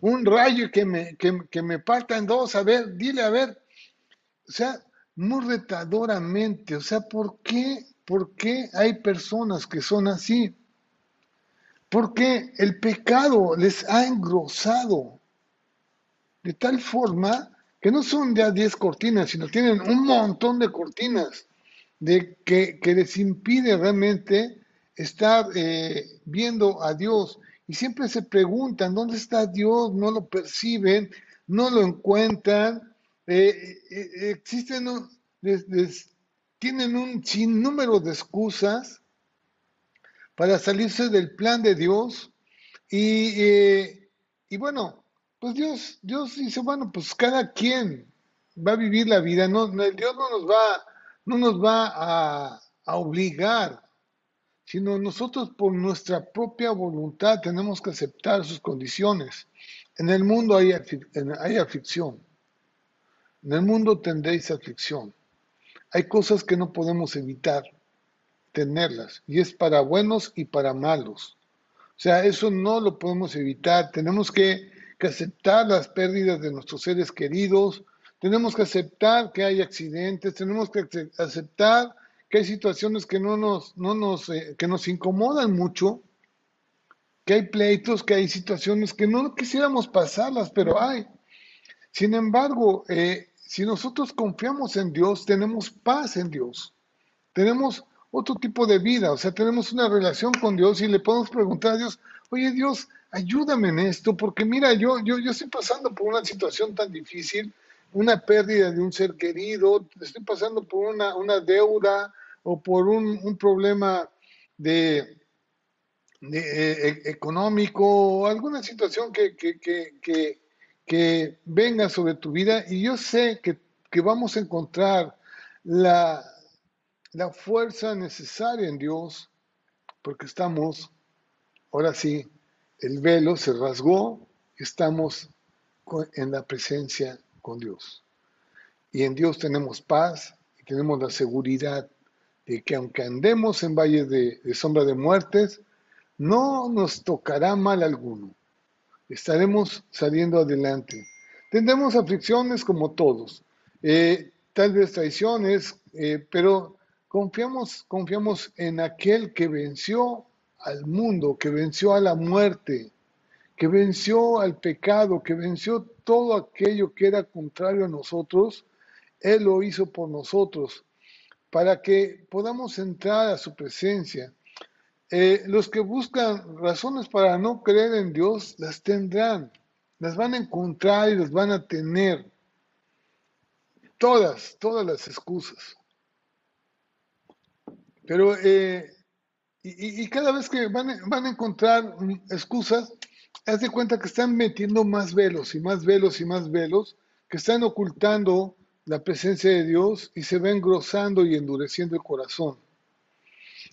un, rayo y que me, que, me parta en dos, a ver, dile, a ver. O sea, muy retadoramente, o sea, ¿por qué, ¿por qué hay personas que son así? porque el pecado les ha engrosado de tal forma que no son ya 10 cortinas, sino tienen un montón de cortinas de que, les impide realmente estar eh, viendo a Dios. Y siempre se preguntan, ¿dónde está Dios? No lo perciben, no lo encuentran. Eh, eh, existen, tienen un sinnúmero de excusas para salirse del plan de Dios. Y, eh, y bueno, pues Dios, Dios dice, bueno, pues cada quien va a vivir la vida. No, Dios no nos va, no nos va a, a obligar, sino nosotros por nuestra propia voluntad tenemos que aceptar sus condiciones. En el mundo hay, hay aflicción. En el mundo tendréis aflicción. Hay cosas que no podemos evitar tenerlas y es para buenos y para malos. O sea, eso no lo podemos evitar. Tenemos que, aceptar las pérdidas de nuestros seres queridos, tenemos que aceptar que hay accidentes, tenemos que aceptar que hay situaciones que no nos, no nos, eh, que nos incomodan mucho, que hay pleitos, que hay situaciones que no quisiéramos pasarlas, pero hay. Sin embargo, eh, si nosotros confiamos en Dios, tenemos paz en Dios. Tenemos otro tipo de vida, o sea, tenemos una relación con Dios y le podemos preguntar a Dios, oye Dios, ayúdame en esto, porque mira, yo, yo, yo estoy pasando por una situación tan difícil, una pérdida de un ser querido, estoy pasando por una, una deuda o por un, un problema de, eh, e, económico o alguna situación que, que, que, que, venga sobre tu vida y yo sé que, que vamos a encontrar la, la fuerza necesaria en Dios porque estamos, ahora sí, el velo se rasgó, estamos en la presencia con Dios. Y en Dios tenemos paz y tenemos la seguridad de que aunque andemos en valles de, sombra de muertes, no nos tocará mal alguno. Estaremos saliendo adelante. Tendremos aflicciones como todos, eh, tal vez traiciones, eh, pero confiamos, confiamos en aquel que venció al mundo, que venció a la muerte, que venció al pecado, que venció todo aquello que era contrario a nosotros, Él lo hizo por nosotros, para que podamos entrar a su presencia. Eh, los que buscan razones para no creer en Dios, las tendrán, las van a encontrar y las van a tener. Todas, todas las excusas. Pero, eh, y, cada vez que van, van a encontrar excusas, haz de cuenta que están metiendo más velos y más velos y más velos, que están ocultando la presencia de Dios y se va engrosando y endureciendo el corazón.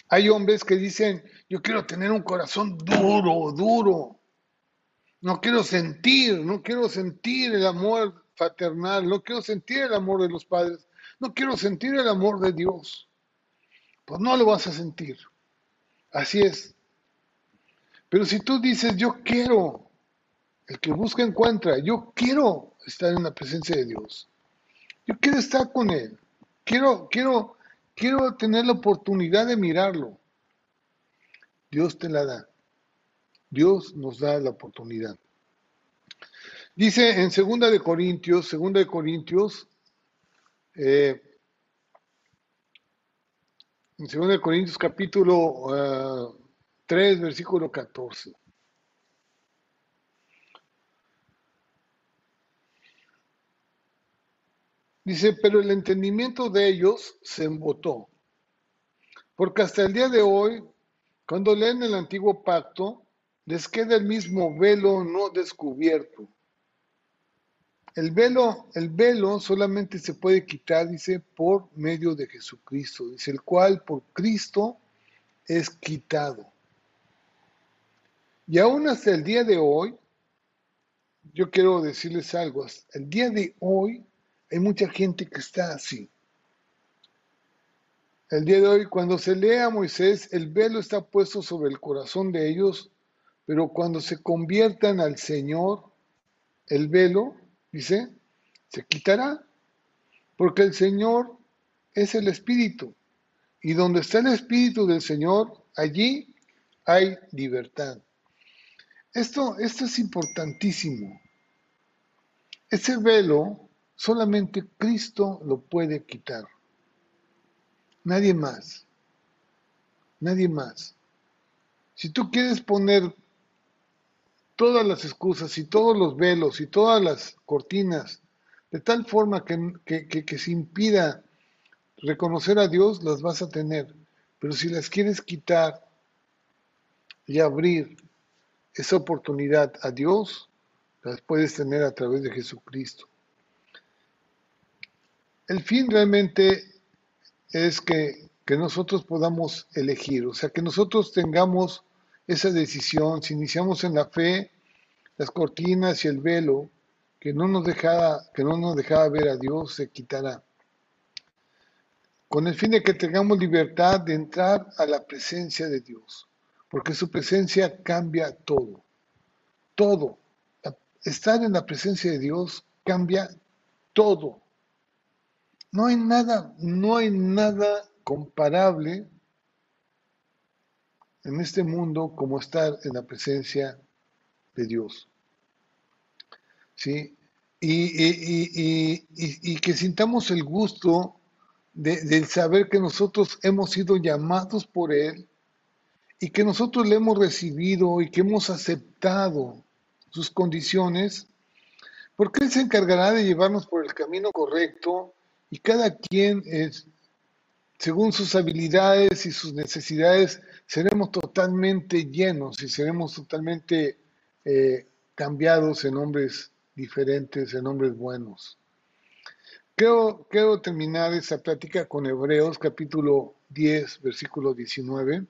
Hay hombres que dicen, yo quiero tener un corazón duro, duro. No quiero sentir, no quiero sentir el amor fraternal, no quiero sentir el amor de los padres, no quiero sentir el amor de Dios. Pues no lo vas a sentir. Así es. Pero si tú dices, yo quiero, el que busca encuentra, yo quiero estar en la presencia de Dios. Yo quiero estar con Él. Quiero, quiero, quiero tener la oportunidad de mirarlo. Dios te la da. Dios nos da la oportunidad. Dice en segunda de Corintios, segunda de Corintios, eh, en segunda de Corintios capítulo uh, 3, versículo 14. Dice, pero el entendimiento de ellos se embotó, porque hasta el día de hoy, cuando leen el antiguo pacto, les queda el mismo velo no descubierto. El velo, el velo solamente se puede quitar, dice, por medio de Jesucristo, dice, el cual por Cristo es quitado. Y aún hasta el día de hoy, yo quiero decirles algo, el día de hoy hay mucha gente que está así. El día de hoy, cuando se lee a Moisés, el velo está puesto sobre el corazón de ellos, pero cuando se conviertan al Señor, el velo, dice, se quitará, porque el Señor es el Espíritu, y donde está el Espíritu del Señor, allí hay libertad. Esto, esto es importantísimo. Ese velo solamente Cristo lo puede quitar. Nadie más. Nadie más. Si tú quieres poner todas las excusas y todos los velos y todas las cortinas de tal forma que, que, que, se impida reconocer a Dios, las vas a tener. Pero si las quieres quitar y abrir esa oportunidad a Dios las puedes tener a través de Jesucristo. El fin realmente es que, que nosotros podamos elegir, o sea, que nosotros tengamos esa decisión, si iniciamos en la fe, las cortinas y el velo que no nos dejaba, que no nos dejaba ver a Dios se quitará. Con el fin de que tengamos libertad de entrar a la presencia de Dios porque su presencia cambia todo, todo. Estar en la presencia de Dios cambia todo. No hay nada, no hay nada comparable en este mundo como estar en la presencia de Dios. ¿Sí? Y, y, que sintamos el gusto del saber que nosotros hemos sido llamados por Él y que nosotros le hemos recibido y que hemos aceptado sus condiciones, porque Él se encargará de llevarnos por el camino correcto y cada quien es, según sus habilidades y sus necesidades, seremos totalmente llenos y seremos totalmente eh, cambiados en hombres diferentes, en hombres buenos. Quiero, quiero terminar esta plática con Hebreos capítulo 10, versículo 19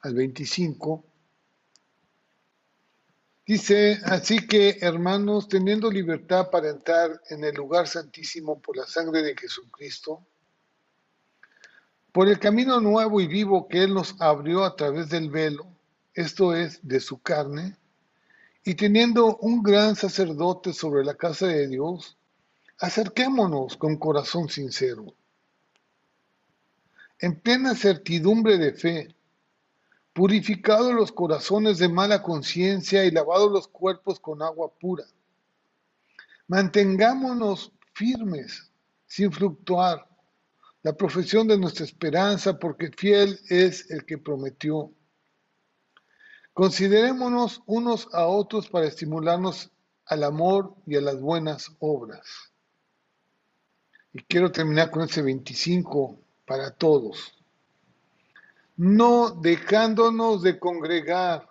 al 25. Dice, así que hermanos, teniendo libertad para entrar en el lugar santísimo por la sangre de Jesucristo, por el camino nuevo y vivo que Él nos abrió a través del velo, esto es, de su carne, y teniendo un gran sacerdote sobre la casa de Dios, acerquémonos con corazón sincero, en plena certidumbre de fe, purificados los corazones de mala conciencia y lavados los cuerpos con agua pura. Mantengámonos firmes, sin fluctuar, la profesión de nuestra esperanza, porque fiel es el que prometió. Considerémonos unos a otros para estimularnos al amor y a las buenas obras. Y quiero terminar con ese 25 para todos. No dejándonos de congregar,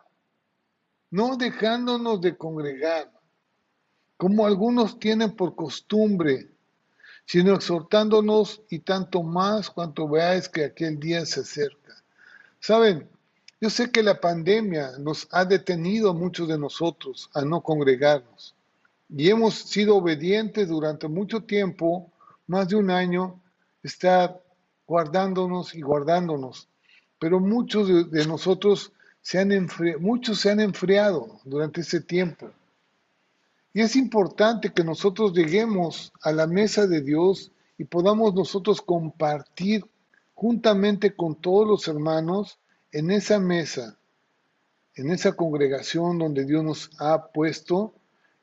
no dejándonos de congregar, como algunos tienen por costumbre, sino exhortándonos y tanto más cuanto veáis que aquel día se acerca. Saben, yo sé que la pandemia nos ha detenido a muchos de nosotros a no congregarnos y hemos sido obedientes durante mucho tiempo, más de un año, estar guardándonos y guardándonos. Pero muchos de, nosotros se han enfriado, muchos se han enfriado durante ese tiempo. Y es importante que nosotros lleguemos a la mesa de Dios y podamos nosotros compartir juntamente con todos los hermanos en esa mesa, en esa congregación donde Dios nos ha puesto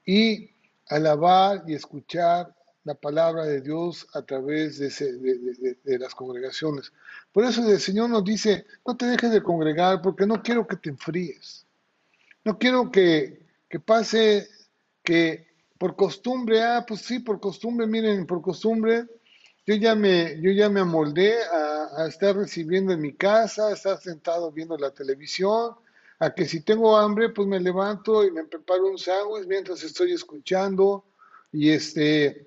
y alabar y escuchar la palabra de Dios a través de, las congregaciones. Por eso el Señor nos dice, no te dejes de congregar porque no quiero que te enfríes. No quiero que, pase que por costumbre, ah, pues sí, por costumbre, miren, por costumbre, yo ya me, yo ya me amoldé a, estar recibiendo en mi casa, a estar sentado viendo la televisión, a que si tengo hambre, pues me levanto y me preparo un sándwich mientras estoy escuchando y este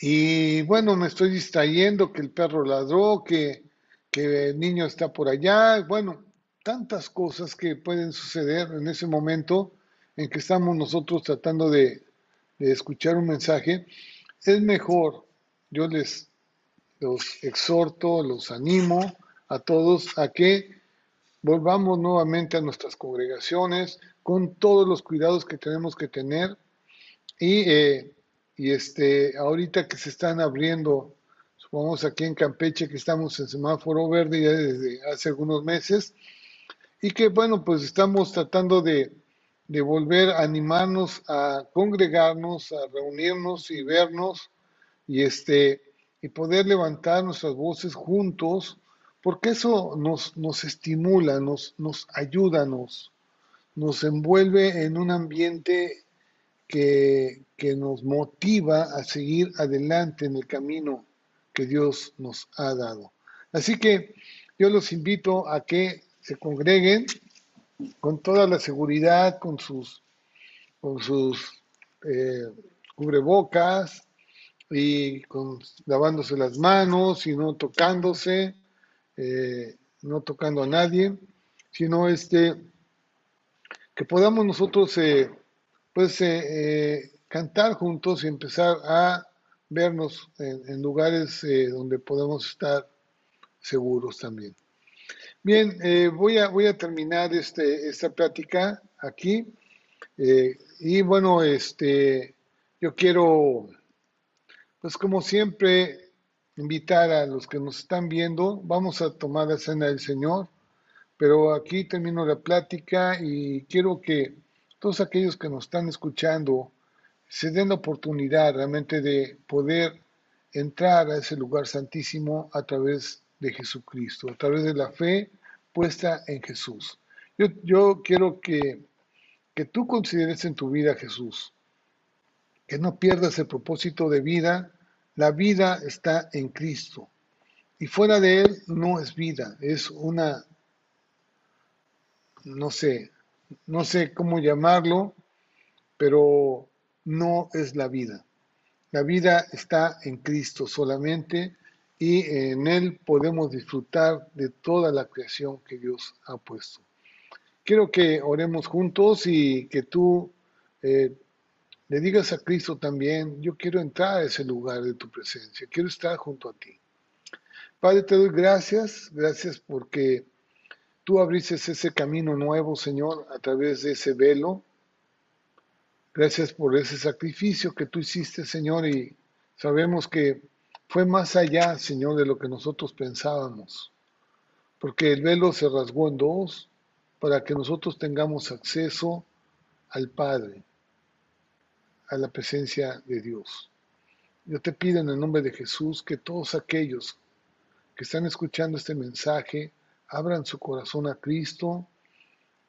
y bueno, me estoy distrayendo que el perro ladró, que, que el niño está por allá, bueno, tantas cosas que pueden suceder en ese momento en que estamos nosotros tratando de, de escuchar un mensaje, es mejor yo les los exhorto, los animo a todos a que volvamos nuevamente a nuestras congregaciones con todos los cuidados que tenemos que tener. Y, eh, y este ahorita que se están abriendo supongamos aquí en Campeche que estamos en semáforo verde ya desde hace algunos meses y que bueno pues estamos tratando de, de volver a animarnos a congregarnos a reunirnos y vernos y este y poder levantar nuestras voces juntos, porque eso nos, nos estimula, nos, nos ayuda, nos, nos envuelve en un ambiente que, nos motiva a seguir adelante en el camino que Dios nos ha dado. Así que yo los invito a que se congreguen con toda la seguridad, con sus, con sus eh, cubrebocas, y con, lavándose las manos y no tocándose, eh, no tocando a nadie, sino este, que podamos nosotros eh, pues, eh, cantar juntos y empezar a vernos en, lugares donde podemos estar seguros también. Bien, voy, a, voy a terminar este, esta plática aquí. y bueno, este, yo quiero pues como siempre, invitar a los que nos están viendo, vamos a tomar la cena del Señor, pero aquí termino la plática y quiero que todos aquellos que nos están escuchando se den la oportunidad realmente de poder entrar a ese lugar santísimo a través de Jesucristo, a través de la fe puesta en Jesús. Yo, quiero que, que tú consideres en tu vida a Jesús, que no pierdas el propósito de vida. La vida está en Cristo y fuera de Él no es vida, es una, no sé, no sé cómo llamarlo, pero no es la vida. La vida está en Cristo solamente y en Él podemos disfrutar de toda la creación que Dios ha puesto. Quiero que oremos juntos y que tú eh, le digas a Cristo también, yo quiero entrar a ese lugar de tu presencia, quiero estar junto a ti. Padre, te doy gracias, gracias porque tú abriste ese camino nuevo, Señor, a través de ese velo Gracias por ese sacrificio que tú hiciste, Señor, y sabemos que fue más allá, Señor, de lo que nosotros pensábamos, porque el velo se rasgó en dos para que nosotros tengamos acceso al Padre, a la presencia de Dios. Yo te pido en el nombre de Jesús que todos aquellos que están escuchando este mensaje abran su corazón a Cristo,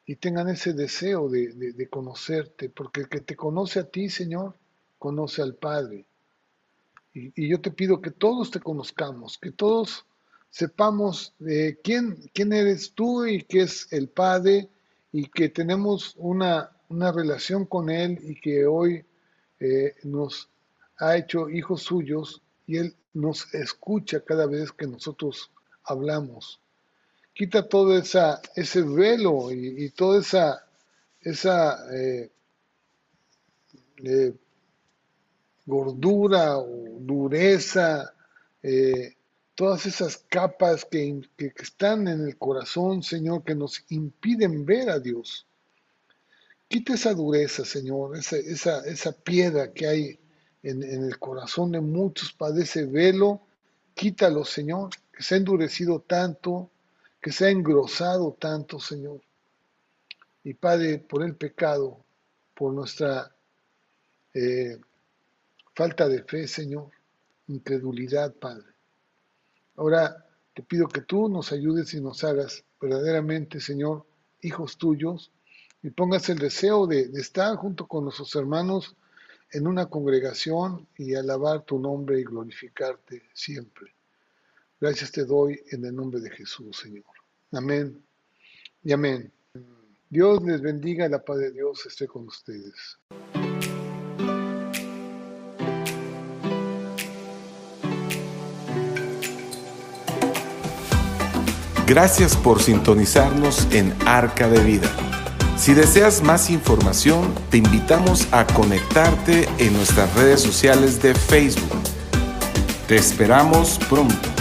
y tengan ese deseo de, conocerte, porque el que te conoce a ti, Señor, conoce al Padre. Y, yo te pido que todos te conozcamos, que todos sepamos de quién, quién eres tú y qué es el Padre, y que tenemos una, una relación con Él y que hoy eh, nos ha hecho hijos suyos y Él nos escucha cada vez que nosotros hablamos quita todo ese velo y, toda esa, esa eh, eh, gordura o dureza, eh, todas esas capas que, están en el corazón, Señor, que nos impiden ver a Dios. Quita esa dureza, Señor, esa, esa, esa piedra que hay en, en, el corazón de muchos, padece velo, quítalo, Señor, que se ha endurecido tanto, que se ha engrosado tanto, Señor. Y Padre, por el pecado, por nuestra eh, falta de fe, Señor, incredulidad, Padre. Ahora te pido que tú nos ayudes y nos hagas verdaderamente, Señor, hijos tuyos, y pongas el deseo de, de estar junto con nuestros hermanos en una congregación y alabar tu nombre y glorificarte siempre. Gracias te doy en el nombre de Jesús, Señor. Amén y amén. Dios les bendiga, la paz de Dios esté con ustedes. Gracias por sintonizarnos en Arca de Vida. Si deseas más información, te invitamos a conectarte en nuestras redes sociales de Facebook. Te esperamos pronto.